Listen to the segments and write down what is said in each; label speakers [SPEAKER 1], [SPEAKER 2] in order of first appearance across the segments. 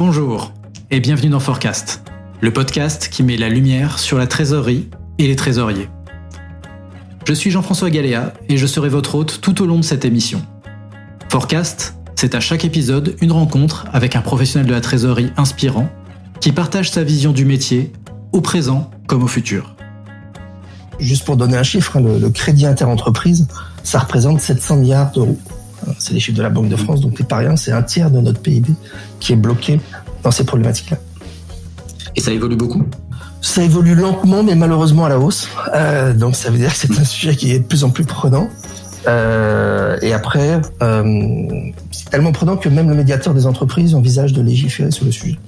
[SPEAKER 1] Bonjour et bienvenue dans Forecast, le podcast qui met la lumière sur la trésorerie et les trésoriers. Je suis Jean-François Galéa et je serai votre hôte tout au long de cette émission. Forecast, c'est à chaque épisode une rencontre avec un professionnel de la trésorerie inspirant qui partage sa vision du métier, au présent comme au futur.
[SPEAKER 2] Juste pour donner un chiffre, hein, le, crédit interentreprise, ça représente 700 milliards d'euros. C'est les chiffres de la Banque de France, donc c'est pas rien, c'est un tiers de notre PIB qui est bloqué dans ces problématiques-là.
[SPEAKER 1] Et ça évolue beaucoup?
[SPEAKER 2] Ça évolue lentement, mais malheureusement à la hausse. Euh, donc ça veut dire que c'est un sujet qui est de plus en plus prenant. Euh, et après, euh, c'est tellement prenant que même le médiateur des entreprises envisage de légiférer sur le sujet.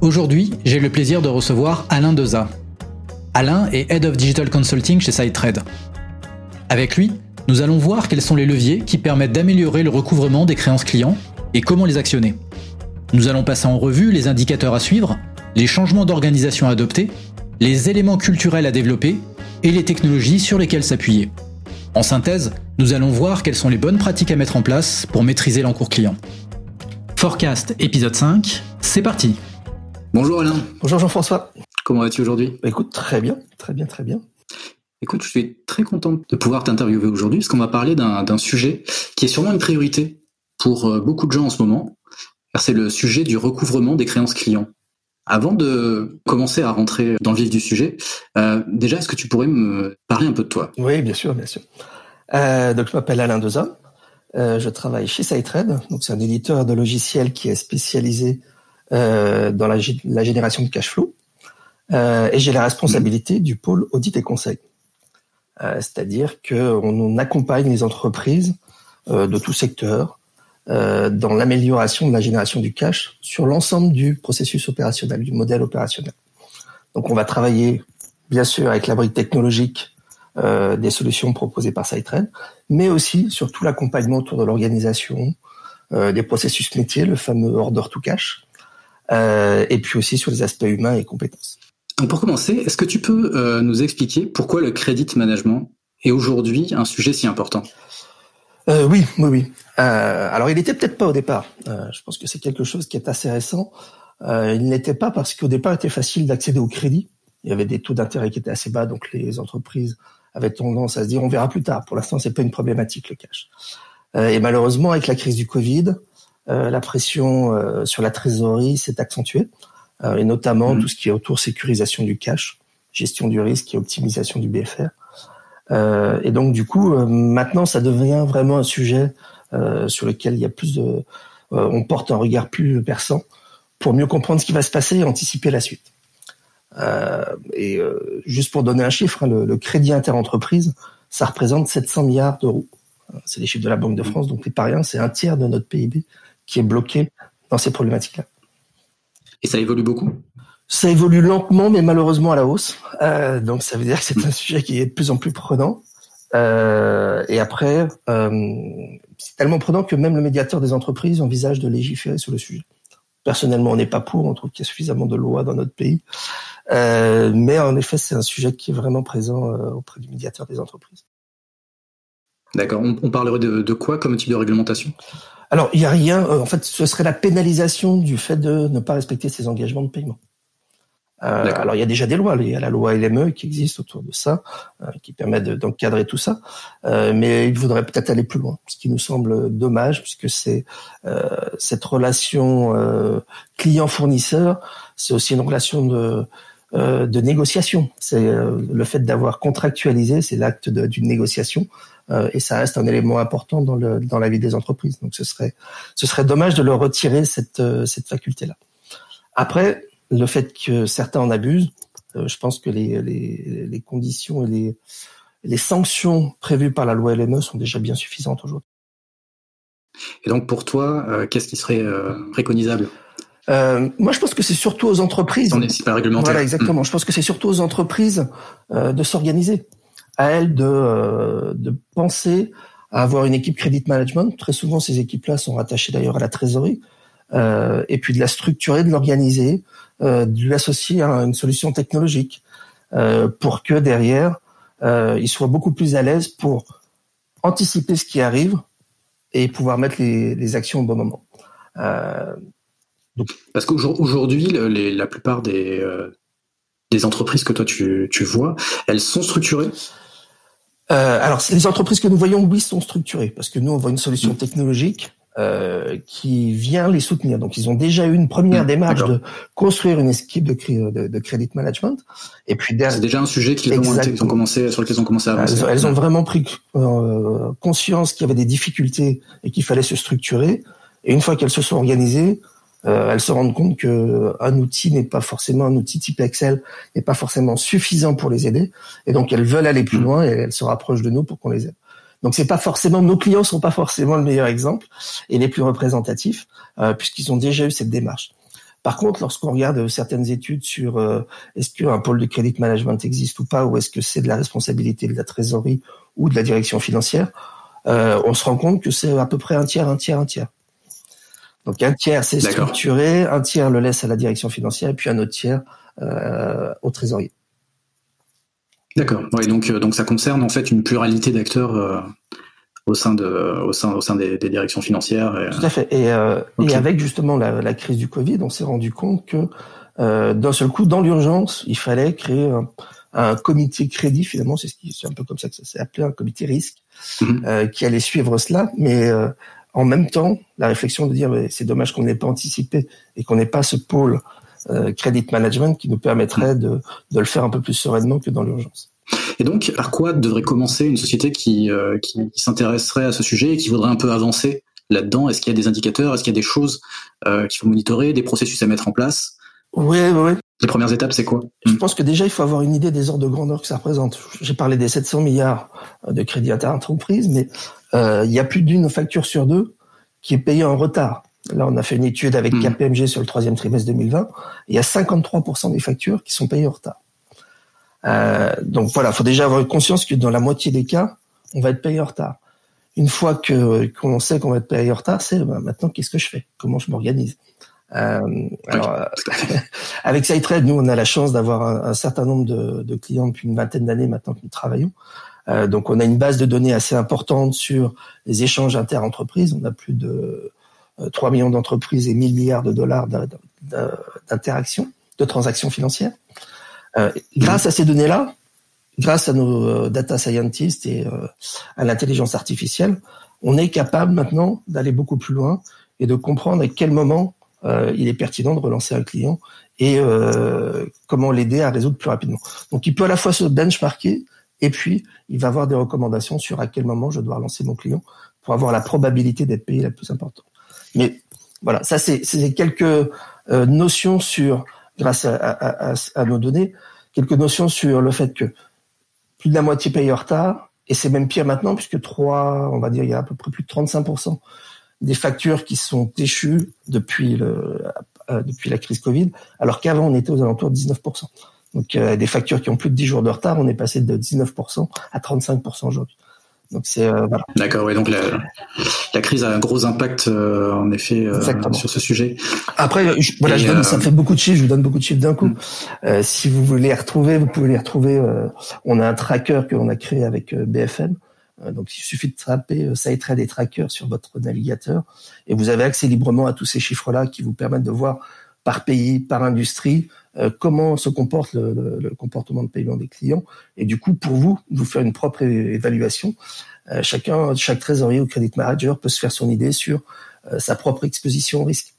[SPEAKER 1] Aujourd'hui, j'ai le plaisir de recevoir Alain Deza. Alain est Head of Digital Consulting chez SideTrade. Avec lui, nous allons voir quels sont les leviers qui permettent d'améliorer le recouvrement des créances clients et comment les actionner. Nous allons passer en revue les indicateurs à suivre, les changements d'organisation à adopter, les éléments culturels à développer et les technologies sur lesquelles s'appuyer. En synthèse, nous allons voir quelles sont les bonnes pratiques à mettre en place pour maîtriser l'encours client. Forecast épisode 5, c'est parti. Bonjour Alain.
[SPEAKER 2] Bonjour Jean-François.
[SPEAKER 1] Comment vas-tu aujourd'hui?
[SPEAKER 2] Bah Écoute, très bien, très bien, très bien.
[SPEAKER 1] Écoute, je suis très content de pouvoir t'interviewer aujourd'hui parce qu'on va parler d'un sujet qui est sûrement une priorité pour euh, beaucoup de gens en ce moment. C'est le sujet du recouvrement des créances clients. Avant de commencer à rentrer dans le vif du sujet, euh, déjà, est-ce que tu pourrais me parler un peu de toi?
[SPEAKER 2] Oui, bien sûr, bien sûr. Euh, donc, je m'appelle Alain Deza. Euh, je travaille chez SideTrade. C'est un éditeur de logiciels qui est spécialisé euh, dans la, génération de cash flow. Et j'ai la responsabilité du pôle audit et conseil. C'est-à-dire qu'on accompagne les entreprises de tout secteur euh, dans l'amélioration de la génération du cash sur l'ensemble du processus opérationnel, du modèle opérationnel. Donc on va travailler bien sûr avec la brique technologique euh, des solutions proposées par SideTrade, mais aussi sur tout l'accompagnement autour de l'organisation, euh, des processus métiers, le fameux order to cash, et puis aussi sur les aspects humains et compétences.
[SPEAKER 1] Pour commencer, est-ce que tu peux nous expliquer pourquoi le credit management est aujourd'hui un sujet si important?
[SPEAKER 2] Euh, Oui, oui, oui. Euh, alors, il n'était peut-être pas au départ. Euh, je pense que c'est quelque chose qui est assez récent. Il n'était pas parce qu'au départ, il était facile d'accéder au crédit. Il y avait des taux d'intérêt qui étaient assez bas, donc les entreprises avaient tendance à se dire on verra plus tard. Pour l'instant, c'est pas une problématique le cash. Et malheureusement, avec la crise du Covid, la pression sur la trésorerie s'est accentuée. Et notamment mmh. tout ce qui est autour sécurisation du cash, gestion du risque et optimisation du BFR. Euh, et donc du coup, euh, maintenant, ça devient vraiment un sujet sur lequel il y a plus de, on porte un regard plus perçant pour mieux comprendre ce qui va se passer et anticiper la suite. Euh, et euh, juste pour donner un chiffre, hein, le, le, crédit interentreprise, ça représente 700 milliards d'euros. C'est les chiffres de la Banque de France, donc c'est pas rien, c'est un tiers de notre PIB qui est bloqué dans ces problématiques-là.
[SPEAKER 1] Et ça évolue beaucoup?
[SPEAKER 2] Ça évolue lentement, mais malheureusement à la hausse. Euh, donc ça veut dire que c'est un sujet qui est de plus en plus prenant. Euh, et après, euh, c'est tellement prenant que même le médiateur des entreprises envisage de légiférer sur le sujet. Personnellement, on n'est pas pour, on trouve qu'il y a suffisamment de lois dans notre pays. Euh, mais en effet, c'est un sujet qui est vraiment présent euh, auprès du médiateur des entreprises.
[SPEAKER 1] D'accord. On, on, parlerait de, de quoi comme type de réglementation?
[SPEAKER 2] Alors, il n'y a rien. Euh, en fait, ce serait la pénalisation du fait de ne pas respecter ses engagements de paiement. Euh, alors, il y a déjà des lois. Il y a la loi LME qui existe autour de ça, euh, qui permet d'encadrer tout ça. Euh, mais il faudrait peut-être aller plus loin, ce qui nous semble dommage, puisque c'est euh, cette relation euh, client-fournisseur, c'est aussi une relation de de négociation. C'est le fait d'avoir contractualisé, c'est l'acte d'une négociation euh, et ça reste un élément important dans, le, dans la vie des entreprises. Donc ce serait, ce serait dommage de leur retirer cette, euh, cette faculté-là. Après, le fait que certains en abusent, euh, je pense que les, les, les conditions et les, les sanctions prévues par la loi LME sont déjà bien suffisantes aujourd'hui.
[SPEAKER 1] Et donc pour toi, euh, qu'est-ce qui serait euh, préconisable
[SPEAKER 2] euh, moi, je pense que c'est surtout aux entreprises.
[SPEAKER 1] On est pas réglementaire.
[SPEAKER 2] Voilà, exactement. Mmh. Je pense que c'est surtout aux entreprises de s'organiser à elle de, de penser à avoir une équipe crédit management. Très souvent, ces équipes-là sont rattachées d'ailleurs à la trésorerie. Euh, et puis de la structurer, de l'organiser, euh, de lui associer à une solution technologique euh, pour que derrière, il soit beaucoup plus à l'aise pour anticiper ce qui arrive et pouvoir mettre les, les actions au bon moment. Euh,
[SPEAKER 1] Parce qu'aujourd'hui, la plupart des, des entreprises que toi tu, tu vois, elles sont structurées?
[SPEAKER 2] Euh, alors, les entreprises que nous voyons, oui, sont structurées, parce que nous, on voit une solution technologique euh, qui vient les soutenir. Donc, ils ont déjà eu une première mmh, démarche de construire une équipe de, de, de credit management.
[SPEAKER 1] Et puis, c'est déjà un sujet qu'ils ont, ont, commencé, sur lequel ils ont commencé à avancer.
[SPEAKER 2] Elles, ont vraiment pris euh, conscience qu'il y avait des difficultés et qu'il fallait se structurer. Et une fois qu'elles se sont organisées, euh, elles se rendent compte que un outil n'est pas forcément un outil type Excel n'est pas forcément suffisant pour les aider et donc elles veulent aller plus mm. loin et elles se rapprochent de nous pour qu'on les aide. Donc c'est pas forcément nos clients sont pas forcément le meilleur exemple et les plus représentatifs euh, puisqu'ils ont déjà eu cette démarche. Par contre, lorsqu'on regarde certaines études sur euh, est-ce qu'un pôle de credit management existe ou pas, ou est-ce que c'est de la responsabilité de la trésorerie ou de la direction financière, euh, on se rend compte que c'est à peu près un tiers, un tiers, un tiers. Donc un tiers c'est structuré, un tiers le laisse à la direction financière et puis un autre tiers euh, au trésorier.
[SPEAKER 1] D'accord. Oui, donc euh, donc ça concerne en fait une pluralité d'acteurs euh, au sein de au sein au sein des, directions financières.
[SPEAKER 2] Tout à fait. Et, et avec justement la, crise du Covid, on s'est rendu compte que d'un seul coup, dans l'urgence, il fallait créer un, comité crédit. Finalement, c'est ce un peu comme ça que ça s'est appelé un comité risque mhm. qui allait suivre cela, mais en même temps, la réflexion de dire c'est dommage qu'on n'ait pas anticipé et qu'on n'ait pas ce pôle euh, credit management qui nous permettrait de, de, le faire un peu plus sereinement que dans l'urgence.
[SPEAKER 1] Et donc, par quoi devrait commencer une société qui, euh, qui, s'intéresserait à ce sujet et qui voudrait un peu avancer là-dedans? Est-ce qu'il y a des indicateurs? Est-ce qu'il y a des choses euh, qu'il faut monitorer, des processus à mettre en place?
[SPEAKER 2] Oui, oui.
[SPEAKER 1] Les premières étapes, c'est quoi?
[SPEAKER 2] Je pense que déjà, il faut avoir une idée des ordres de grandeur que ça représente. J'ai parlé des 700 milliards de crédits inter-entreprises, mais euh, il y a plus d'une facture sur deux qui est payée en retard. Là, on a fait une étude avec hmm. KPMG sur le troisième trimestre 2020. Il y a 53% des factures qui sont payées en retard. Euh, donc voilà, il faut déjà avoir conscience que dans la moitié des cas, on va être payé en retard. Une fois que qu'on sait qu'on va être payé en retard, c'est bah, maintenant qu'est-ce que je fais? Comment je m'organise? Euh, alors, euh, avec SideTrade, nous, on a la chance d'avoir un, certain nombre de, de, clients depuis une vingtaine d'années maintenant que nous travaillons. Euh, donc on a une base de données assez importante sur les échanges inter-entreprises. On a plus de 3 euh, millions d'entreprises et 1000 milliards de dollars d'interactions, de transactions financières. Euh, grâce à ces données-là, grâce à nos data scientists et à l'intelligence artificielle, on est capable maintenant d'aller beaucoup plus loin et de comprendre à quel moment il est pertinent de relancer un client et comment l'aider à résoudre plus rapidement. Donc il peut à la fois se benchmarker, et puis, il va avoir des recommandations sur à quel moment je dois relancer mon client pour avoir la probabilité d'être payé la plus importante. Mais voilà, ça c'est quelques euh, notions sur, grâce à, nos données, quelques notions sur le fait que plus de la moitié paye en retard, et c'est même pire maintenant puisque trois, on va dire, il y a à peu près plus de 35% des factures qui sont échues euh, depuis la crise Covid, alors qu'avant on était aux alentours de 19%. Donc euh, des factures qui ont plus de 10 jours de retard, on est passé de 19% à 35% aujourd'hui.
[SPEAKER 1] Donc c'est euh, voilà. D'accord, oui. Donc la, la, crise a un gros impact euh, en effet euh, sur ce sujet.
[SPEAKER 2] Après, je, voilà, je donne, ça fait beaucoup de chiffres. Je vous donne beaucoup de chiffres d'un coup. Mm. si vous voulez les retrouver, vous pouvez les retrouver. on a un tracker que l'on a créé avec BFM. donc il suffit de taper SiteTrade et Tracker sur votre navigateur et vous avez accès librement à tous ces chiffres-là qui vous permettent de voir par pays, par industrie, euh, comment se comporte le, comportement de paiement des clients. Et du coup, pour vous, vous faire une propre évaluation. Euh, chacun, chaque trésorier ou credit manager peut se faire son idée sur euh, sa propre exposition au risque.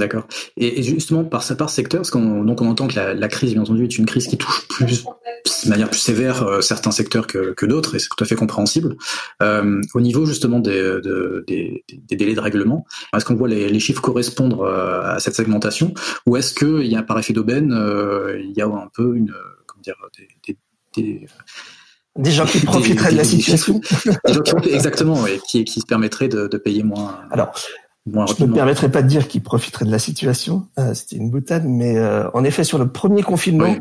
[SPEAKER 1] D'accord. Et, justement, par, par secteur, parce qu'on donc on entend que la, crise, bien entendu, est une crise qui touche plus, de manière plus sévère certains secteurs que, que d'autres, et c'est tout à fait compréhensible. au niveau justement des, des, délais de règlement, est-ce qu'on voit les, chiffres correspondre à cette segmentation, ou est-ce qu'il y a par effet d'aubaine, il y a un peu une, comment dire, des,
[SPEAKER 2] des gens qui profiteraient de la situation.
[SPEAKER 1] Des gens qui, exactement, et qui, qui se permettraient de, de payer moins.
[SPEAKER 2] Alors, je ne me permettrai pas de dire qu'il profiterait de la situation. Euh, C'était une boutade, mais euh, en effet, sur le premier confinement,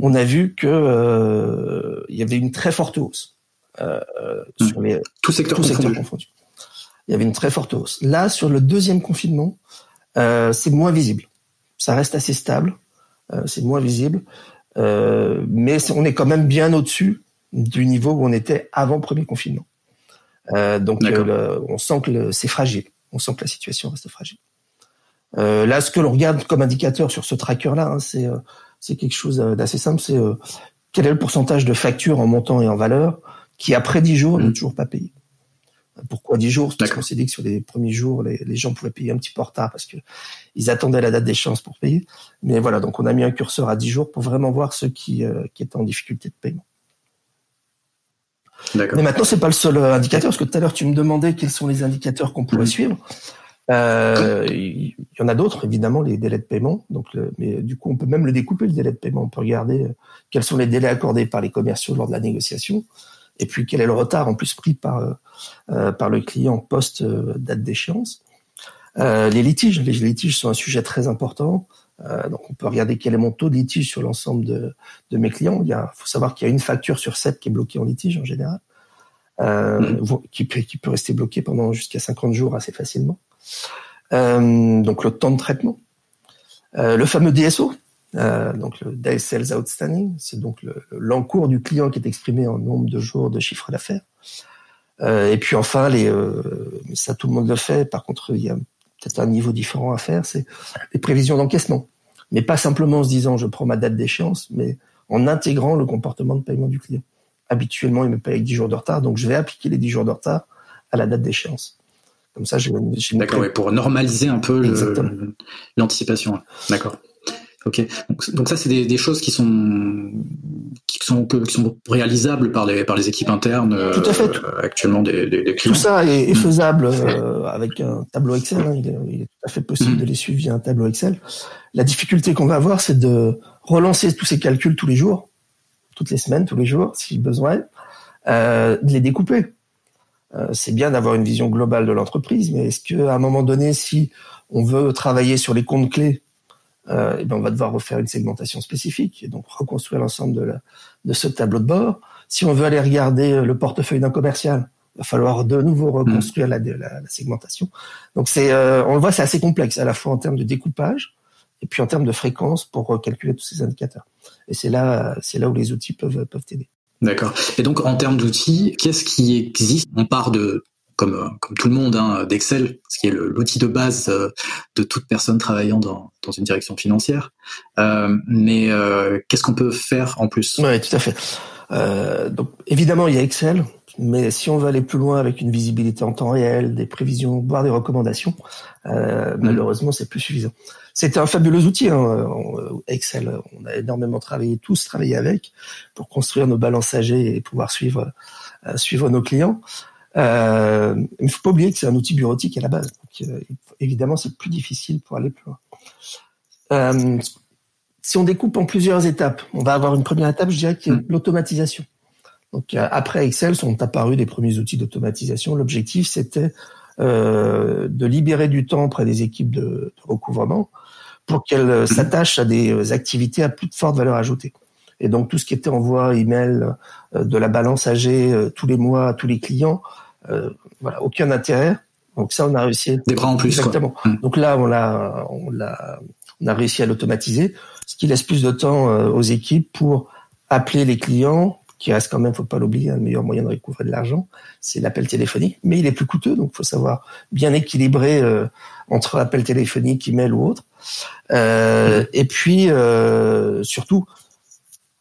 [SPEAKER 2] on a vu que euh, il y avait une très forte hausse
[SPEAKER 1] sur les tout secteur
[SPEAKER 2] confondus. Il y avait une très forte hausse. Là, sur le deuxième confinement, c'est moins visible. Ça reste assez stable. c'est moins visible, mais on est quand même bien au-dessus du niveau où on était avant le premier confinement. donc, on sent que c'est fragile on sent que la situation reste fragile. Euh, là, ce que l'on regarde comme indicateur sur ce tracker-là, hein, c'est c'est quelque chose d'assez simple. C'est quel est le pourcentage de factures en montant et en valeur qui après 10 jours n'est mmh. toujours pas payé? Pourquoi 10 jours? Parce qu'on s'est dit que sur les premiers jours, les, les, gens pouvaient payer un petit peu en retard parce que ils attendaient la date d'échéance pour payer. Mais voilà, donc on a mis un curseur à 10 jours pour vraiment voir ceux qui, qui étaient en difficulté de paiement. Mais maintenant, c'est pas le seul euh, indicateur, parce que tout à l'heure, tu me demandais quels sont les indicateurs qu'on pourrait suivre. Euh, il y en a d'autres, évidemment, les délais de paiement. Donc, mais du coup, on peut même le découper, le délai de paiement. On peut regarder euh, quels sont les délais accordés par les commerciaux lors de la négociation, et puis quel est le retard en plus pris par euh, par le client post date d'échéance. Euh, les litiges, les litiges sont un sujet très important. Euh, donc on peut regarder quel est mon taux de litige sur l'ensemble de, de, mes clients. Il faut savoir qu'il y a une facture sur sept qui est bloquée en litige en général, euh, mmh. qui, peut, qui peut rester bloquée pendant jusqu'à 50 jours assez facilement. Euh, donc le temps de traitement. Le fameux DSO, donc le Day Sales Outstanding, c'est donc l'encours du client qui est exprimé en nombre de jours de chiffre d'affaires. et puis enfin, les, ça tout le monde le fait. Par contre, il y a peut-être un niveau différent à faire, c'est les prévisions d'encaissement. Mais pas simplement en se disant je prends ma date d'échéance, mais en intégrant le comportement de paiement du client. Habituellement, il me paye avec 10 jours de retard, donc je vais appliquer les 10 jours de retard à la date d'échéance.
[SPEAKER 1] Comme ça, j'ai D'accord, pour normaliser un peu l'anticipation. D'accord. Ok. Donc, ça, c'est des, choses qui sont qui sont qui sont réalisables par les par les équipes internes.
[SPEAKER 2] Tout à fait.
[SPEAKER 1] Euh, actuellement des, des, clients.
[SPEAKER 2] Tout ça est, faisable euh, avec un tableau Excel. Hein. Il, est, tout à fait possible mm. de les suivre via un tableau Excel. La difficulté qu'on va avoir, c'est de relancer tous ces calculs tous les jours, toutes les semaines, tous les jours, si besoin, euh, de les découper. Euh, c'est bien d'avoir une vision globale de l'entreprise, mais est-ce qu'à un moment donné, si on veut travailler sur les comptes clés euh, et ben on va devoir refaire une segmentation spécifique et donc reconstruire l'ensemble de, de ce tableau de bord. Si on veut aller regarder euh, le portefeuille d'un commercial, il va falloir de nouveau reconstruire la, la, segmentation. Donc c'est, euh, on le voit, c'est assez complexe à la fois en termes de découpage et puis en termes de fréquence pour calculer tous ces indicateurs. Et c'est là, c'est là où les outils peuvent peuvent t'aider.
[SPEAKER 1] D'accord. Et donc en termes d'outils, qu'est-ce qui existe? On part de comme, euh, comme tout le monde, hein, d'Excel, ce qui est l'outil de base euh, de toute personne travaillant dans, dans une direction financière. Euh, mais qu'est-ce qu'on peut faire en plus?
[SPEAKER 2] Oui, tout à fait. Donc évidemment, il y a Excel, mais si on veut aller plus loin avec une visibilité en temps réel, des prévisions, voire des recommandations, euh, mm. malheureusement, c'est plus suffisant. C'était un fabuleux outil, hein, Excel. On a énormément travaillé, tous travaillé avec, pour construire nos balances âgées et pouvoir suivre suivre nos clients. Euh, il ne faut pas oublier que c'est un outil bureautique à la base. Donc, euh, évidemment, c'est plus difficile pour aller plus loin. Euh, si on découpe en plusieurs étapes, on va avoir une première étape, je dirais, qui est mm. l'automatisation. Donc après Excel sont apparus les premiers outils d'automatisation. L'objectif, c'était de libérer du temps auprès des équipes de, de recouvrement pour qu'elles mm. s'attachent à des activités à plus de forte valeur ajoutée. Et donc tout ce qui était envoi, email, euh, de la balance âgée euh, tous les mois à tous les clients, euh, voilà, aucun intérêt. Donc ça, on a réussi.
[SPEAKER 1] Des bras en plus.
[SPEAKER 2] Exactement.
[SPEAKER 1] Mmh.
[SPEAKER 2] Donc là, on l'a, on l'a, on a réussi à l'automatiser, ce qui laisse plus de temps aux équipes pour appeler les clients, qui reste quand même, faut pas l'oublier, un meilleur moyen de recouvrer de l'argent, c'est l'appel téléphonique, mais il est plus coûteux, donc faut savoir bien équilibrer entre appel téléphonique, email ou autre. Euh, mmh. Et puis surtout,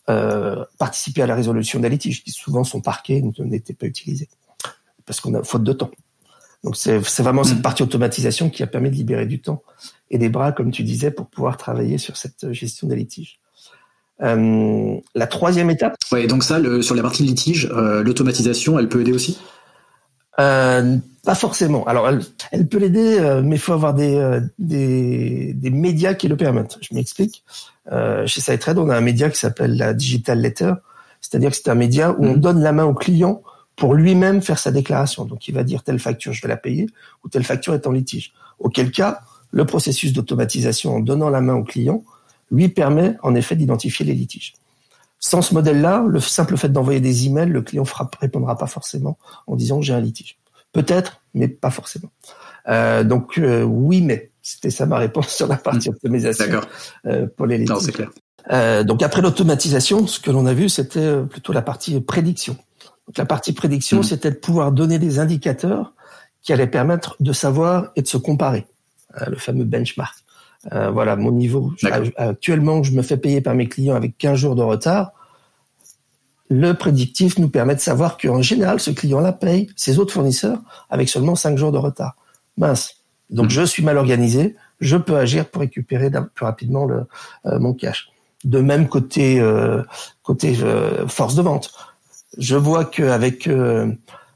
[SPEAKER 2] euh, participer à la résolution des litiges qui souvent sont parqués n'étaient pas utilisés parce qu'on a faute de temps. Donc c'est vraiment cette mm. partie automatisation qui a permis de libérer du temps et des bras, comme tu disais, pour pouvoir travailler sur cette gestion des litiges. Euh, la troisième étape.
[SPEAKER 1] Ouais, donc ça, le, sur la partie litige, euh, l'automatisation, elle peut aider aussi?
[SPEAKER 2] Euh, pas forcément. Alors, elle, elle peut l'aider, euh, mais il faut avoir des, euh, des, des, médias qui le permettent. Je m'explique. Euh, chez SideTrade, on a un média qui s'appelle la Digital Letter, c'est-à-dire que c'est un média où on mhm. donne la main au client pour lui-même faire sa déclaration. Donc, il va dire telle facture, je vais la payer, ou telle facture est en litige. Auquel cas, le processus d'automatisation en donnant la main au client lui permet en effet d'identifier les litiges. Sans ce modèle-là, le simple fait d'envoyer des emails, le client ne répondra pas forcément en disant j'ai un litige. Peut-être, mais pas forcément. Euh, donc euh, oui, mais c'était ça ma réponse sur la partie hmm. optimisation euh, pour les litiges. Non, c'est clair. Euh, donc après l'automatisation, ce que l'on a vu, c'était plutôt la partie prédiction. Donc la partie prédiction, hmm. c'était de pouvoir donner des indicateurs qui allaient permettre de savoir et de se comparer le fameux benchmark. Voilà mon niveau. Actuellement, je me fais payer par mes clients avec 15 jours de retard. Le prédictif nous permet de savoir qu'en général, ce client-là paye ses autres fournisseurs avec seulement 5 jours de retard. Mince. Donc, mmh. je suis mal organisé. Je peux agir pour récupérer plus rapidement le, mon cash. De même côté euh, côté euh, force de vente, je vois qu'avec euh,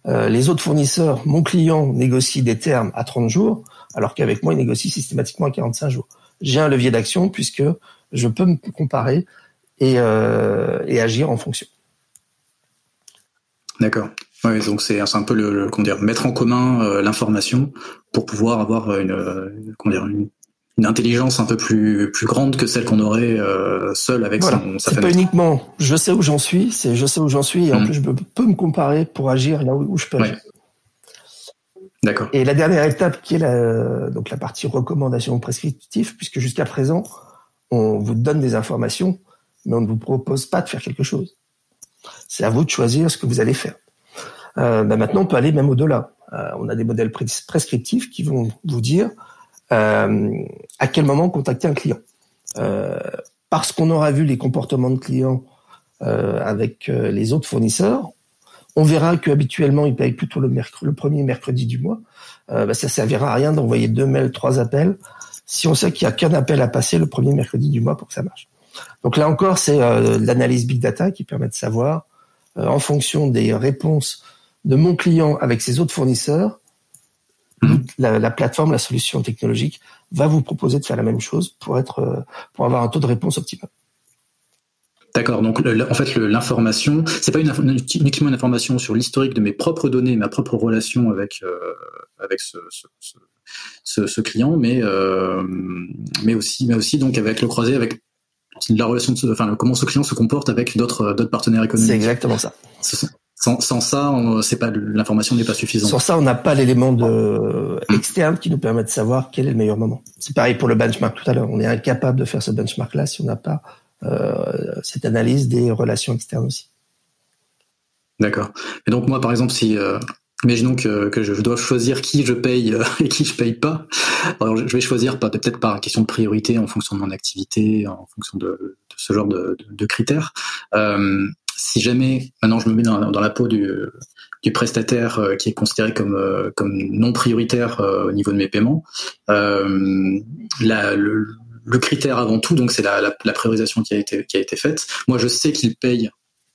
[SPEAKER 2] les autres fournisseurs, mon client négocie des termes à 30 jours, alors qu'avec moi, il négocie systématiquement à 45 jours. J'ai un levier d'action puisque je peux me comparer et, et agir en fonction.
[SPEAKER 1] D'accord. Ouais, donc c'est un peu le, comment dire mettre en commun l'information pour pouvoir avoir une, comment dire, une, une intelligence un peu plus plus grande que celle qu'on aurait euh, seul avec
[SPEAKER 2] voilà.
[SPEAKER 1] son, sa
[SPEAKER 2] C'est pas uniquement je sais où j'en suis, c'est je sais où j'en suis et en mm. plus je peux me comparer pour agir là où, je peux agir. Et la dernière étape qui est la, donc la partie recommandation prescriptive, puisque jusqu'à présent, on vous donne des informations, mais on ne vous propose pas de faire quelque chose. C'est à vous de choisir ce que vous allez faire. Euh, ben maintenant, on peut aller même au-delà. Euh, on a des modèles prescriptifs qui vont vous dire euh, à quel moment contacter un client. Parce qu'on aura vu les comportements de clients avec les autres fournisseurs, on verra qu'habituellement ils payent plutôt le, le premier mercredi du mois. Euh, bah, ça servira à rien d'envoyer deux mails, trois appels, si on sait qu'il n'y a qu'un appel à passer le premier mercredi du mois pour que ça marche. Donc là encore, c'est euh, l'analyse big data qui permet de savoir, en fonction des réponses de mon client avec ses autres fournisseurs, Mhm. la, plateforme, la solution technologique va vous proposer de faire la même chose pour être, euh, pour avoir un taux de réponse optimal.
[SPEAKER 1] D'accord. Donc, en fait, l'information, c'est pas une, uniquement une information sur l'historique de mes propres données, ma propre relation avec euh, avec ce, ce, ce, client, mais euh, mais aussi mais aussi donc avec le croisé avec la relation, de enfin comment ce client se comporte avec d'autres d'autres partenaires économiques.
[SPEAKER 2] C'est exactement ça.
[SPEAKER 1] Sans, sans ça, c'est pas l'information n'est pas suffisante.
[SPEAKER 2] Sans ça, on n'a pas l'élément de externe qui nous permet de savoir quel est le meilleur moment. C'est pareil pour le benchmark tout à l'heure. On est incapable de faire ce benchmark-là si on n'a pas cette analyse des relations externes aussi.
[SPEAKER 1] D'accord. Et donc moi, par exemple, si euh, imaginons que, je dois choisir qui je paye euh, et qui je paye pas, alors je vais choisir peut-être par question de priorité en fonction de mon activité, en fonction de, ce genre de, critères. Euh, si jamais maintenant je me mets dans, la peau du, prestataire euh, qui est considéré comme euh, non prioritaire euh, au niveau de mes paiements, la, le, le, critère avant tout donc c'est la, la, la, priorisation qui a été qui a été faite. Moi je sais qu'il paye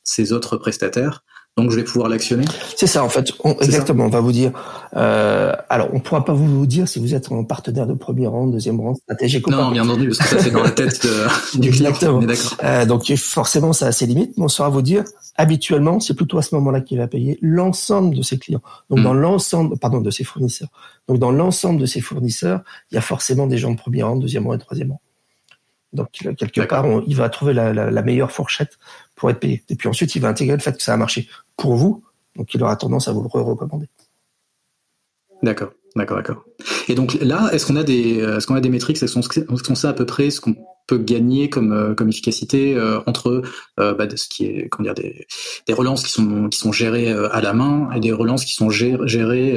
[SPEAKER 1] ses autres prestataires donc je vais pouvoir l'actionner.
[SPEAKER 2] C'est ça en fait, exactement. on va vous dire. Euh, alors on pourra pas vous dire si vous êtes un partenaire de premier rang, deuxième rang, stratégique.
[SPEAKER 1] Non, bien entendu, parce que ça c'est dans la tête de, du client.
[SPEAKER 2] Exactement. Euh, donc forcément ça a ses limites, mais on saura vous dire. Habituellement, c'est plutôt à ce moment-là qu'il va payer l'ensemble de ses clients. Donc dans hmm. l'ensemble, pardon, de ses fournisseurs. Donc dans l'ensemble de ses fournisseurs, il y a forcément des gens de premier rang, deuxième rang et troisième rang. Donc quelque part, il va trouver la, la, la, meilleure fourchette pour être payé. Et puis ensuite, il va intégrer le fait que ça a marché pour vous, donc il aura tendance à vous le recommander.
[SPEAKER 1] D'accord, d'accord, d'accord. Et donc là, est-ce qu'on a des, est-ce qu'on a des métriques, est-ce qu'on sait à peu près ce qu'on peut gagner comme euh, comme efficacité euh, entre euh, bah, ce qui est comment dire des, des relances qui sont qui sont gérées à la main et des relances qui sont gérées,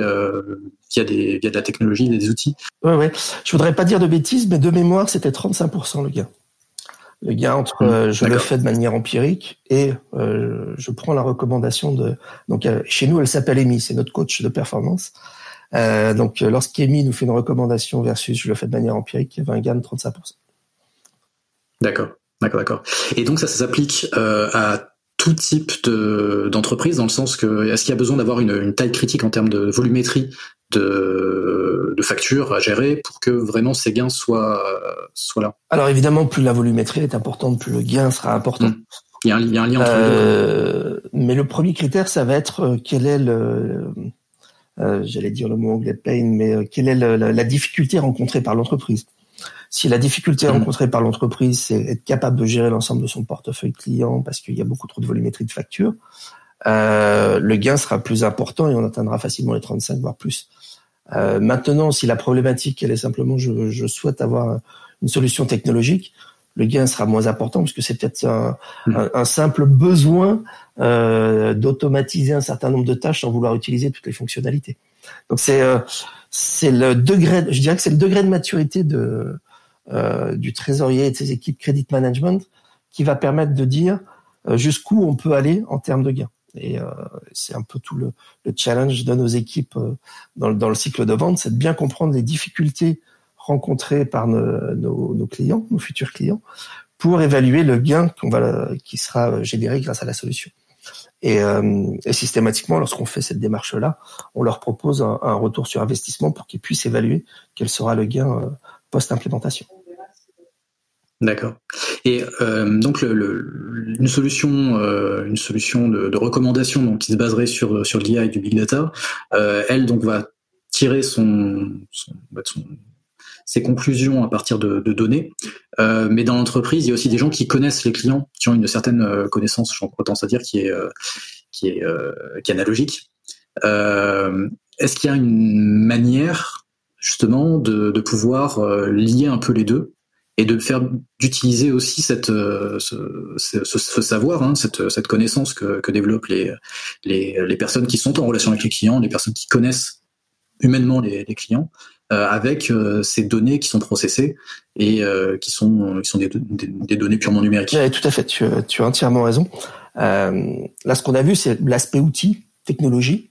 [SPEAKER 1] via des via de la technologie, des outils?
[SPEAKER 2] Ouais, ouais. Je voudrais pas dire de bêtises, mais de mémoire, c'était 35% le gain. Le gain entre mmh, je le fais de manière empirique et je prends la recommandation de donc chez nous elle s'appelle Amy, c'est notre coach de performance. Euh, donc lorsqu'Amy nous fait une recommandation versus je le fais de manière empirique, il y avait un gain de 35%.
[SPEAKER 1] D'accord, d'accord, d'accord. Et donc ça, ça s'applique euh, à tout type de, d'entreprise, dans le sens que est-ce qu'il y a besoin d'avoir une, une, taille critique en termes de volumétrie de, de factures à gérer pour que vraiment ces gains soient, soient là
[SPEAKER 2] Alors évidemment, plus la volumétrie est importante, plus le gain sera important. Mmh.
[SPEAKER 1] Il, y a un, il, y a un, lien entre euh,
[SPEAKER 2] les deux. Mais le premier critère, ça va être euh, quel est le, euh, j'allais dire le mot anglais pain, mais euh, quelle est la, la difficulté rencontrée par l'entreprise. Si la difficulté mmh. rencontrée par l'entreprise, c'est être capable de gérer l'ensemble de son portefeuille client parce qu'il y a beaucoup trop de volumétrie de factures, euh, le gain sera plus important et on atteindra facilement les 35 voire plus. Euh, maintenant, si la problématique elle est simplement je, je, souhaite avoir une solution technologique, le gain sera moins important parce que c'est peut-être un, mmh. un, un, simple besoin euh, d'automatiser un certain nombre de tâches sans vouloir utiliser toutes les fonctionnalités. Donc c'est c'est le degré, je dirais que c'est le degré de maturité de du trésorier et de ses équipes credit management qui va permettre de dire jusqu'où on peut aller en termes de gains. Et euh, c'est un peu tout le, le, challenge de nos équipes euh, dans, le, dans, le cycle de vente, c'est de bien comprendre les difficultés rencontrées par nos, nos, nos, clients, nos futurs clients, pour évaluer le gain va, qui sera généré grâce à la solution. Et, euh, et systématiquement, lorsqu'on fait cette démarche-là, on leur propose un, un, retour sur investissement pour qu'ils puissent évaluer quel sera le gain euh, post-implémentation.
[SPEAKER 1] D'accord. Et euh, donc le, le, une solution, euh, une solution de, recommandation qui se baserait sur sur l'IA et du big data, euh, elle donc va tirer son, ses conclusions à partir de, données. Mais dans l'entreprise, il y a aussi des gens qui connaissent les clients, qui ont une certaine connaissance, j'en tendance à dire, qui est qui est qui est analogique. Est-ce qu'il y a une manière justement de, de pouvoir lier un peu les deux? Et de faire d'utiliser aussi cette euh, ce, savoir, hein, cette, cette connaissance que, que développent les, les, les personnes qui sont en relation avec les clients, les personnes qui connaissent humainement les, les clients, euh, avec euh, ces données qui sont processées et qui sont qui sont des, des, données purement numériques.
[SPEAKER 2] Tout à fait, tu, tu as entièrement raison. Là, ce qu'on a vu, c'est l'aspect outil, technologie,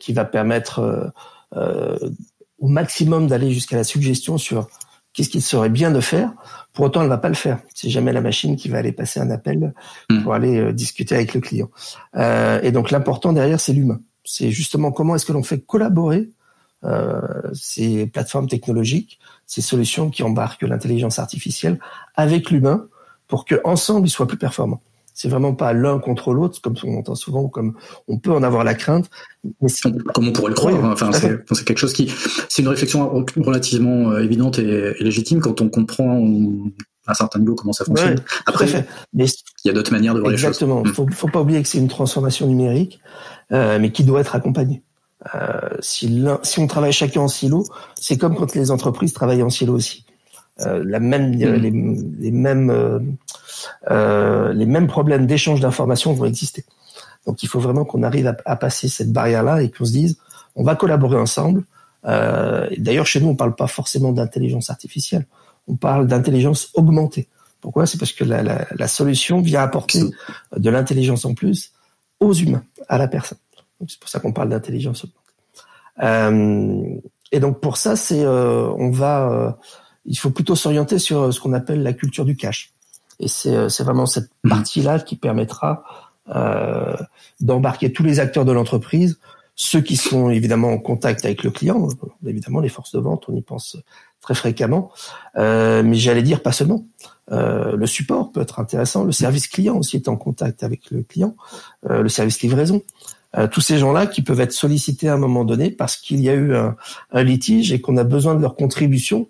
[SPEAKER 2] qui va permettre au maximum d'aller jusqu'à la suggestion sur qu'est-ce qu'il serait bien de faire. Pour autant, elle ne va pas le faire. C'est jamais la machine qui va aller passer un appel hmm. pour aller euh, discuter avec le client. Euh, et donc l'important derrière, c'est l'humain. C'est justement comment est-ce que l'on fait collaborer euh, ces plateformes technologiques, ces solutions qui embarquent l'intelligence artificielle avec l'humain pour que ensemble ils soient plus performants. C'est vraiment pas l'un contre l'autre, comme on entend souvent, comme on peut en avoir la crainte.
[SPEAKER 1] Mais comme on pourrait le croire. enfin, c'est quelque chose qui, c'est une réflexion relativement euh, évidente et, légitime quand on comprend à un certain niveau comment ça fonctionne. Après, mais il y a d'autres manières de voir
[SPEAKER 2] les choses. Exactement. Faut, faut pas oublier que c'est une transformation numérique, euh, mais qui doit être accompagnée. Euh, si, si on travaille chacun en silo, c'est comme quand les entreprises travaillent en silo aussi. Euh, la même, mmh. les, les, mêmes euh, les mêmes problèmes d'échange d'informations vont exister. Donc il faut vraiment qu'on arrive à, passer cette barrière-là et qu'on se dise, on va collaborer ensemble. Euh, D'ailleurs, chez nous, on parle pas forcément d'intelligence artificielle, on parle d'intelligence augmentée. Pourquoi? C'est parce que la, solution vient apporter de l'intelligence en plus aux humains, à la personne. C'est pour ça qu'on parle d'intelligence augmentée. Euh, et donc pour ça, on va, il faut plutôt s'orienter sur ce qu'on appelle la culture du cash. Et c'est euh, vraiment cette mmh. partie-là qui permettra euh, d'embarquer tous les acteurs de l'entreprise, ceux qui sont évidemment en contact avec le client, évidemment les forces de vente, on y pense très fréquemment, euh, mais j'allais dire pas seulement. Euh, le support peut être intéressant, le service client aussi est en contact avec le client, euh, le service livraison. Euh, tous ces gens-là qui peuvent être sollicités à un moment donné parce qu'il y a eu un, un litige et qu'on a besoin de leur contribution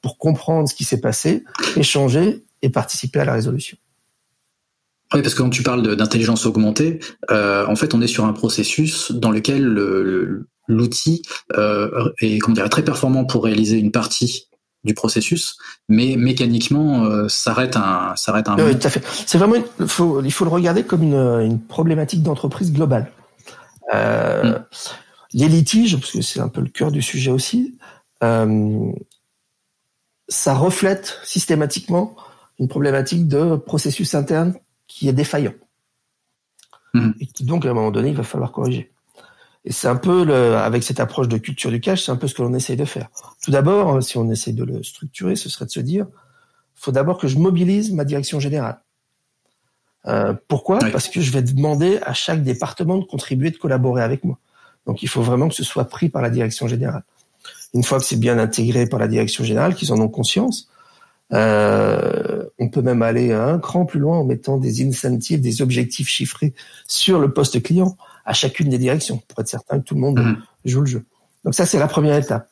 [SPEAKER 2] pour comprendre ce qui s'est passé, échanger et participer à la résolution.
[SPEAKER 1] Oui, parce que quand tu parles d'intelligence augmentée, euh, en fait, on est sur un processus dans lequel l'outil euh, est comment dire, très performant pour réaliser une partie du processus, mais mécaniquement euh, s'arrête un s'arrête un.
[SPEAKER 2] Oui, tout à fait. C'est vraiment il faut il faut le regarder comme une, une problématique d'entreprise globale. Euh, mm. Les litiges, parce que c'est un peu le cœur du sujet aussi, euh, ça reflète systématiquement une problématique de processus interne qui est défaillant. Mmh. Et qui donc, à un moment donné, il va falloir corriger. Et c'est un peu, le, avec cette approche de culture du cash, c'est un peu ce que l'on essaye de faire. Tout d'abord, si on essaye de le structurer, ce serait de se dire, faut d'abord que je mobilise ma direction générale. Euh, pourquoi? Oui. Parce que je vais demander à chaque département de contribuer, de collaborer avec moi. Donc il faut vraiment que ce soit pris par la direction générale. Une fois que c'est bien intégré par la direction générale, qu'ils en ont conscience, euh, on peut même aller un cran plus loin en mettant des incentives, des objectifs chiffrés sur le poste client à chacune des directions pour être certain que tout le monde mmh. joue le jeu. Donc ça, c'est la première étape.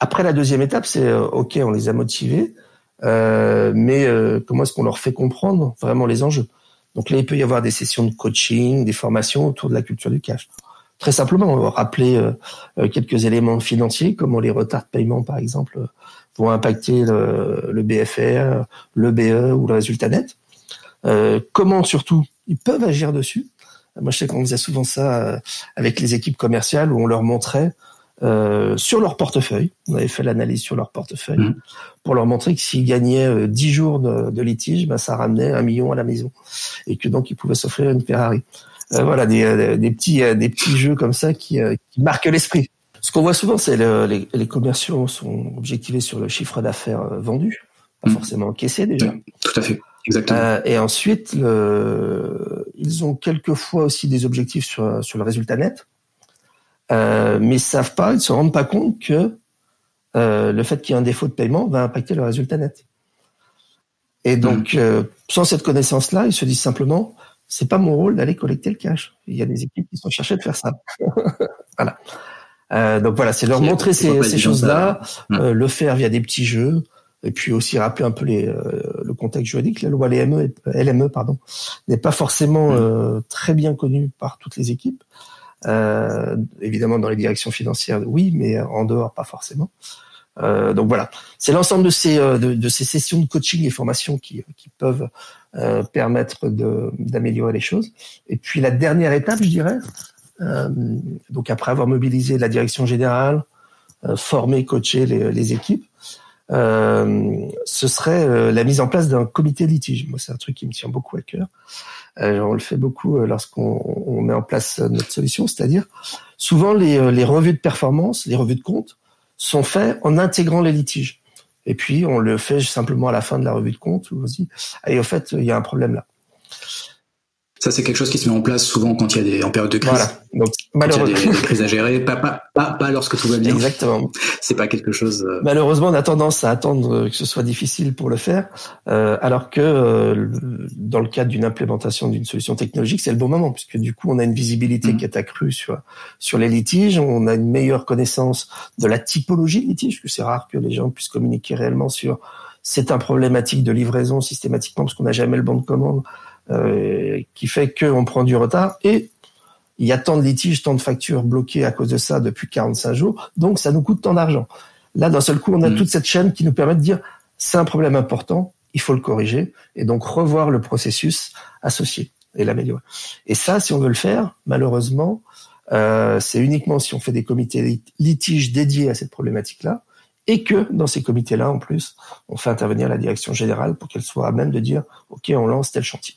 [SPEAKER 2] Après, la deuxième étape, c'est euh, OK, on les a motivés, euh, mais euh, comment est-ce qu'on leur fait comprendre vraiment les enjeux? Donc là, il peut y avoir des sessions de coaching, des formations autour de la culture du cash. Très simplement, on va rappeler euh, quelques éléments financiers, comment les retards de paiement, par exemple, vont impacter le, le BFR, le BE ou le résultat net. Euh, comment surtout ils peuvent agir dessus? Moi, je sais qu'on faisait souvent ça avec les équipes commerciales où on leur montrait euh, sur leur portefeuille. On avait fait l'analyse sur leur portefeuille mmh. pour leur montrer que s'ils gagnaient 10 jours de, de litige, ben, ça ramenait un million à la maison et que donc ils pouvaient s'offrir une Ferrari. Euh, voilà des, des, petits des petits jeux comme ça qui, qui marquent l'esprit. Ce qu'on voit souvent, c'est le, les, les, commerciaux sont objectivés sur le chiffre d'affaires vendu, pas mmh. forcément encaissé déjà.
[SPEAKER 1] Tout à fait. Exactement. Euh,
[SPEAKER 2] et ensuite, le, ils ont quelquefois aussi des objectifs sur, sur le résultat net, euh, mais ils savent pas, ils se rendent pas compte que euh, le fait qu'il y ait un défaut de paiement va impacter le résultat net. Et donc, mmh. euh, sans cette connaissance-là, ils se disent simplement, c'est pas mon rôle d'aller collecter le cash. Il y a des équipes qui sont cherchées de faire ça. voilà. Euh, donc voilà, c'est leur montrer ces, ces choses-là, euh, le faire via des petits jeux, et puis aussi rappeler un peu les, euh, le contexte juridique. La loi LME, LME pardon, n'est pas forcément mmh. euh, très bien connue par toutes les équipes. Euh, évidemment, dans les directions financières, oui, mais en dehors, pas forcément. Euh, donc voilà, c'est l'ensemble de ces de, de, ces sessions de coaching et formation qui, qui peuvent permettre d'améliorer les choses. Et puis la dernière étape, je dirais, donc après avoir mobilisé la direction générale, formé, coaché les, équipes, euh, ce serait euh, la mise en place d'un comité litige. Moi, c'est un truc qui me tient beaucoup à cœur. Euh, on le fait beaucoup lorsqu'on met en place notre solution, c'est-à-dire souvent les, revues de performance, les revues de compte sont faites en intégrant les litiges. Et puis on le fait simplement à la fin de la revue de compte où au fait, il y a un problème là.
[SPEAKER 1] Ça, c'est quelque chose qui se met en place souvent quand il y a des en période de crise.
[SPEAKER 2] Voilà. Donc,
[SPEAKER 1] malheureusement, il y a des, crises à gérer, pas, pas, pas, pas, lorsque tout va bien.
[SPEAKER 2] Exactement.
[SPEAKER 1] C'est pas quelque chose. Euh,
[SPEAKER 2] malheureusement, on a tendance à attendre que ce soit difficile pour le faire, euh, alors que euh, dans le cadre d'une implémentation d'une solution technologique, c'est le bon moment, puisque du coup, on a une visibilité mm. qui est accrue sur sur les litiges, on a une meilleure connaissance de la typologie de litige, que c'est rare que les gens puissent communiquer réellement sur c'est un problématique de livraison systématiquement parce qu'on n'a jamais le bon de commande euh, qui fait qu'on prend du retard et il y a tant de litiges, tant de factures bloquées à cause de ça depuis 45 jours, donc ça nous coûte tant d'argent. Là, d'un seul coup, on a mm. toute cette chaîne qui nous permet de dire c'est un problème important, il faut le corriger et donc revoir le processus associé et l'améliorer. Et ça, si on veut le faire, malheureusement, euh, c'est uniquement si on fait des comités litiges dédiés à cette problématique-là et que dans ces comités-là, en plus, on fait intervenir la direction générale pour qu'elle soit à même de dire OK, on lance tel chantier.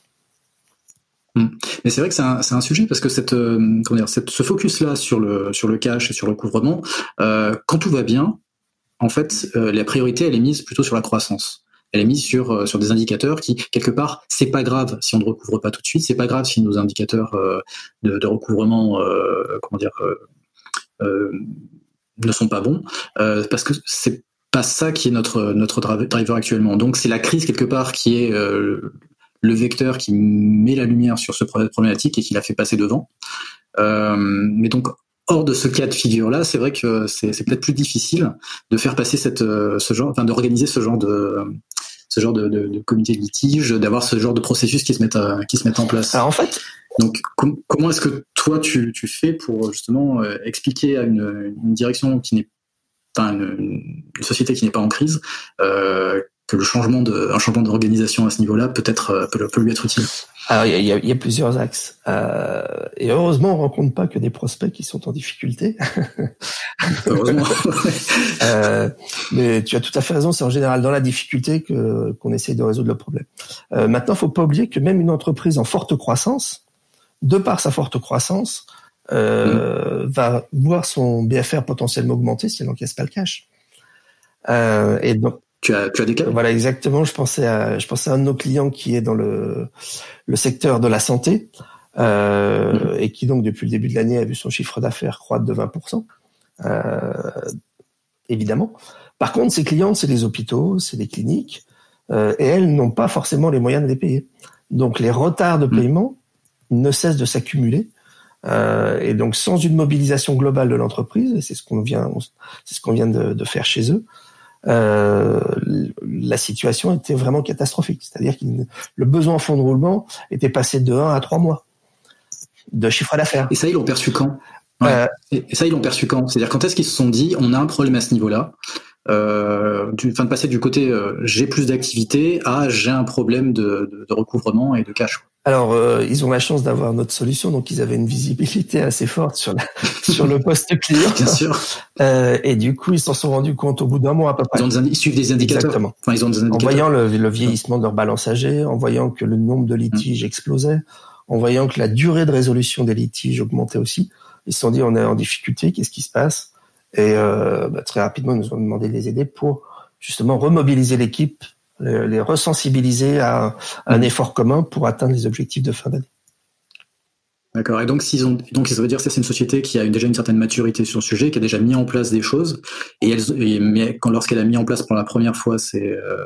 [SPEAKER 1] Mm. Mais c'est vrai que c'est un, sujet parce que cette, euh, comment dire, ce focus-là sur le, sur le cash et sur le couvrement, euh, quand tout va bien, en fait, euh, la priorité, elle est mise plutôt sur la croissance. Elle est mise sur, euh, sur des indicateurs qui, quelque part, c'est pas grave si on ne recouvre pas tout de suite, c'est pas grave si nos indicateurs de, de, recouvrement, comment dire, ne sont pas bons, parce que c'est pas ça qui est notre notre driver actuellement. Donc c'est la crise quelque part qui est le vecteur qui met la lumière sur ce problématique et qui l'a fait passer devant. Euh, mais donc, hors de ce cas de figure-là, c'est vrai que c'est peut-être plus difficile de faire passer cette, euh, ce genre, enfin, d'organiser ce genre de ce genre de, de, de comité de litige, d'avoir ce genre de processus qui se mettent à, qui se mettent en place.
[SPEAKER 2] Alors en fait,
[SPEAKER 1] donc comment est-ce que toi tu, tu fais pour justement euh, expliquer à une, une direction qui n'est enfin une, une, société qui n'est pas en crise euh, que le changement de, un changement d'organisation à ce niveau-là peut-être euh, peut, peut, lui être utile.
[SPEAKER 2] Alors il y a, y a, plusieurs axes euh, et heureusement on rencontre pas que des prospects qui sont en difficulté.
[SPEAKER 1] heureusement.
[SPEAKER 2] euh, mais tu as tout à fait raison, c'est en général dans la difficulté que qu'on essaye de résoudre le problème. Euh, maintenant, faut pas oublier que même une entreprise en forte croissance, de par sa forte croissance, euh, mm. va voir son BFR potentiellement augmenter si elle n'encaisse pas le cash. Euh, et donc
[SPEAKER 1] tu as, tu as des cas?
[SPEAKER 2] Voilà, exactement. Je pensais à, je pensais à un de nos clients qui est dans le, le secteur de la santé euh, mmh. et qui donc depuis le début de l'année a vu son chiffre d'affaires croître de 20%. Euh, évidemment. Par contre, ces clients, c'est des hôpitaux, c'est des cliniques, euh, et elles n'ont pas forcément les moyens de les payer. Donc les retards de mmh. paiement ne cessent de s'accumuler. Euh, et donc sans une mobilisation globale de l'entreprise, et c'est ce qu'on vient, c'est ce qu'on vient de, de, faire chez eux, euh, la situation était vraiment catastrophique. C'est-à-dire que le besoin en fonds de roulement était passé de 1 à 3 mois de chiffre d'affaires.
[SPEAKER 1] Et ça, ils l'ont perçu quand? Euh, Et ça, ils l'ont perçu quand? C'est-à-dire quand est-ce qu'ils se sont dit, on a un problème à ce niveau-là? Euh, du, de passer du côté euh, j'ai plus d'activité à j'ai un problème de, de, de, recouvrement et de cash.
[SPEAKER 2] Alors, euh, ils ont la chance d'avoir notre solution, donc ils avaient une visibilité assez forte sur, la, sur le poste client.
[SPEAKER 1] Bien sûr.
[SPEAKER 2] Euh, et du coup, ils s'en sont rendus compte au bout d'un mois à peu près.
[SPEAKER 1] Ils, ont des, ils suivent des indicateurs.
[SPEAKER 2] Exactement.
[SPEAKER 1] Enfin, ils ont des indicateurs.
[SPEAKER 2] En voyant le, le, vieillissement de leur balance âgée, en voyant que le nombre de litiges mmh. explosait, en voyant que la durée de résolution des litiges augmentait aussi, ils se sont dit on est en difficulté, qu'est-ce qui se passe? Et euh, bah, très rapidement, ils nous ont demandé de les aider pour justement remobiliser l'équipe les ressensibiliser à un mmh. effort commun pour atteindre les objectifs de fin d'année.
[SPEAKER 1] D'accord. Et donc, s'ils ont, donc ça veut dire que c'est une société qui a déjà une certaine maturité sur le sujet, qui a déjà mis en place des choses, et, elle, mais quand lorsqu'elle a mis en place pour la première fois ces, euh,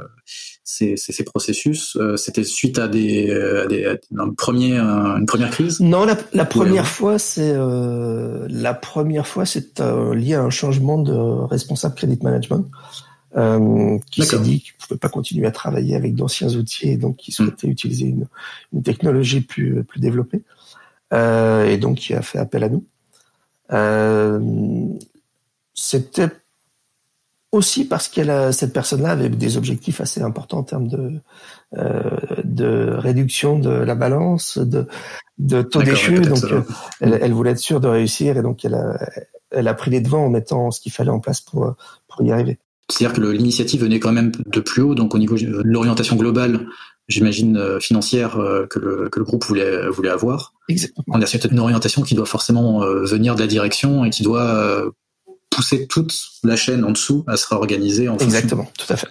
[SPEAKER 1] ces, ces, processus, euh, c'était suite à des, euh, à des une première crise?
[SPEAKER 2] Non, la, la première fois, c'est euh, la première fois, c'est lié à un changement de responsable credit management euh, qui s'est dit qu'il ne pouvait pas continuer à travailler avec d'anciens outils et donc qui hmm. souhaitait utiliser une, une, technologie plus, plus développée. Euh, et donc qui a fait appel à nous. Euh, C'était aussi parce que cette personne-là avait des objectifs assez importants en termes de, euh, de réduction de la balance, de, de taux d'échec. Donc, euh, elle, elle, voulait être sûre de réussir et donc elle a, elle a pris les devants en mettant ce qu'il fallait en place pour, pour y arriver.
[SPEAKER 1] C'est-à-dire que l'initiative venait quand même de plus haut, donc au niveau de l'orientation globale, j'imagine euh, financière euh, que le, que le groupe voulait voulait avoir.
[SPEAKER 2] Exactement.
[SPEAKER 1] C'est peut-être une orientation qui doit forcément euh, venir de la direction et qui doit pousser toute la chaîne en dessous à se réorganiser. En
[SPEAKER 2] Exactement, tout à fait.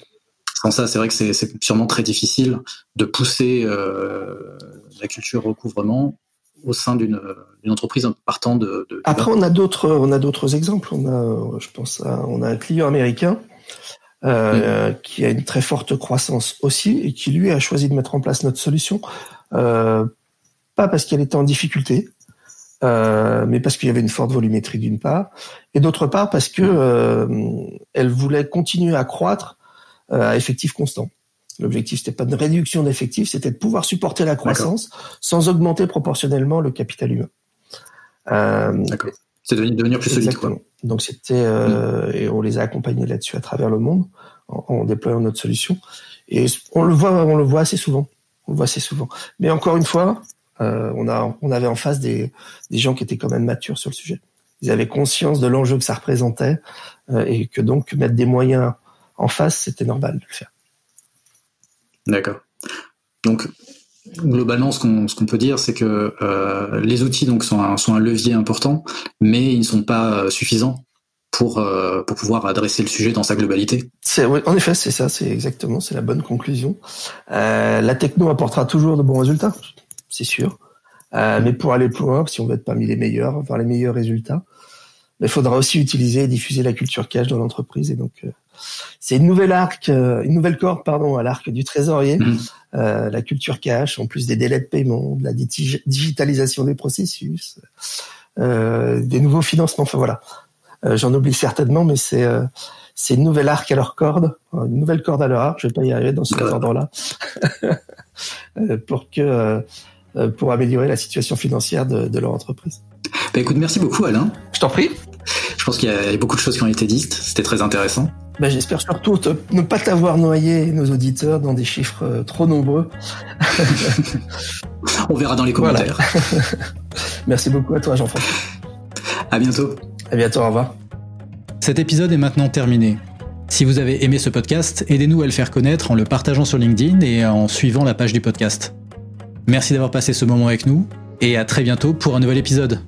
[SPEAKER 1] Sans ça, c'est vrai que c'est sûrement très difficile de pousser la culture recouvrement au sein d'une entreprise partant de. de
[SPEAKER 2] Après, on a d'autres on a d'autres exemples. On a, je pense, on a un client américain euh, mm. qui a une très forte croissance aussi et qui lui a choisi de mettre en place notre solution, euh, pas parce qu'elle était en difficulté, euh, mais parce qu'il y avait une forte volumétrie d'une part, et d'autre part parce que elle voulait continuer à croître à effectif constant. L'objectif c'était pas de réduction d'effectifs, c'était de pouvoir supporter la croissance sans augmenter proportionnellement le capital humain.
[SPEAKER 1] D'accord. C'est devenir, devenir plus solide. Quoi.
[SPEAKER 2] Donc c'était euh, et on les a accompagnés là-dessus à travers le monde en, déployant notre solution. Et on le voit, on le voit assez souvent. On le voit assez souvent. Mais encore une fois, euh, on a, on avait en face des, des gens qui étaient quand même matures sur le sujet. Ils avaient conscience de l'enjeu que ça représentait euh, et que donc mettre des moyens en face, c'était normal de le faire.
[SPEAKER 1] D'accord. Donc globalement, ce qu'on peut dire, c'est que euh, les outils sont un, levier important, mais ils ne sont pas euh, suffisants pour euh, pour pouvoir adresser le sujet dans sa globalité.
[SPEAKER 2] En effet, c'est ça, c'est exactement, c'est la bonne conclusion. la techno apportera toujours de bons résultats, c'est sûr, mais pour aller plus loin, si on veut être parmi les meilleurs, avoir les meilleurs résultats, il faudra aussi utiliser et diffuser la culture cash dans l'entreprise et donc c'est une nouvelle arc, euh, une nouvelle corde pardon à l'arc du trésorier, mmh. euh, la culture cash, en plus des délais de paiement, de la digitalisation des processus, euh, des nouveaux financements. Enfin voilà, j'en oublie certainement, mais c'est c'est une nouvelle arc à leur corde, une nouvelle corde à leur arc. Je vais pas y arriver dans ce ordre-là pour que pour améliorer la situation financière de, de leur entreprise.
[SPEAKER 1] Bah écoute, merci beaucoup Alain.
[SPEAKER 2] Je t'en prie.
[SPEAKER 1] Je pense qu'il y a beaucoup de choses qui ont été dites. C'était très intéressant.
[SPEAKER 2] Bah, J'espère surtout ne pas t'avoir noyé, nos auditeurs, dans des chiffres euh, trop nombreux.
[SPEAKER 1] On verra dans les commentaires.
[SPEAKER 2] Merci beaucoup à toi, Jean-François.
[SPEAKER 1] À bientôt.
[SPEAKER 2] À bientôt, au revoir.
[SPEAKER 3] Cet épisode est maintenant terminé. Si vous avez aimé ce podcast, aidez-nous à le faire connaître en le partageant sur LinkedIn et en suivant la page du podcast. Merci d'avoir passé ce moment avec nous et à très bientôt pour un nouvel épisode.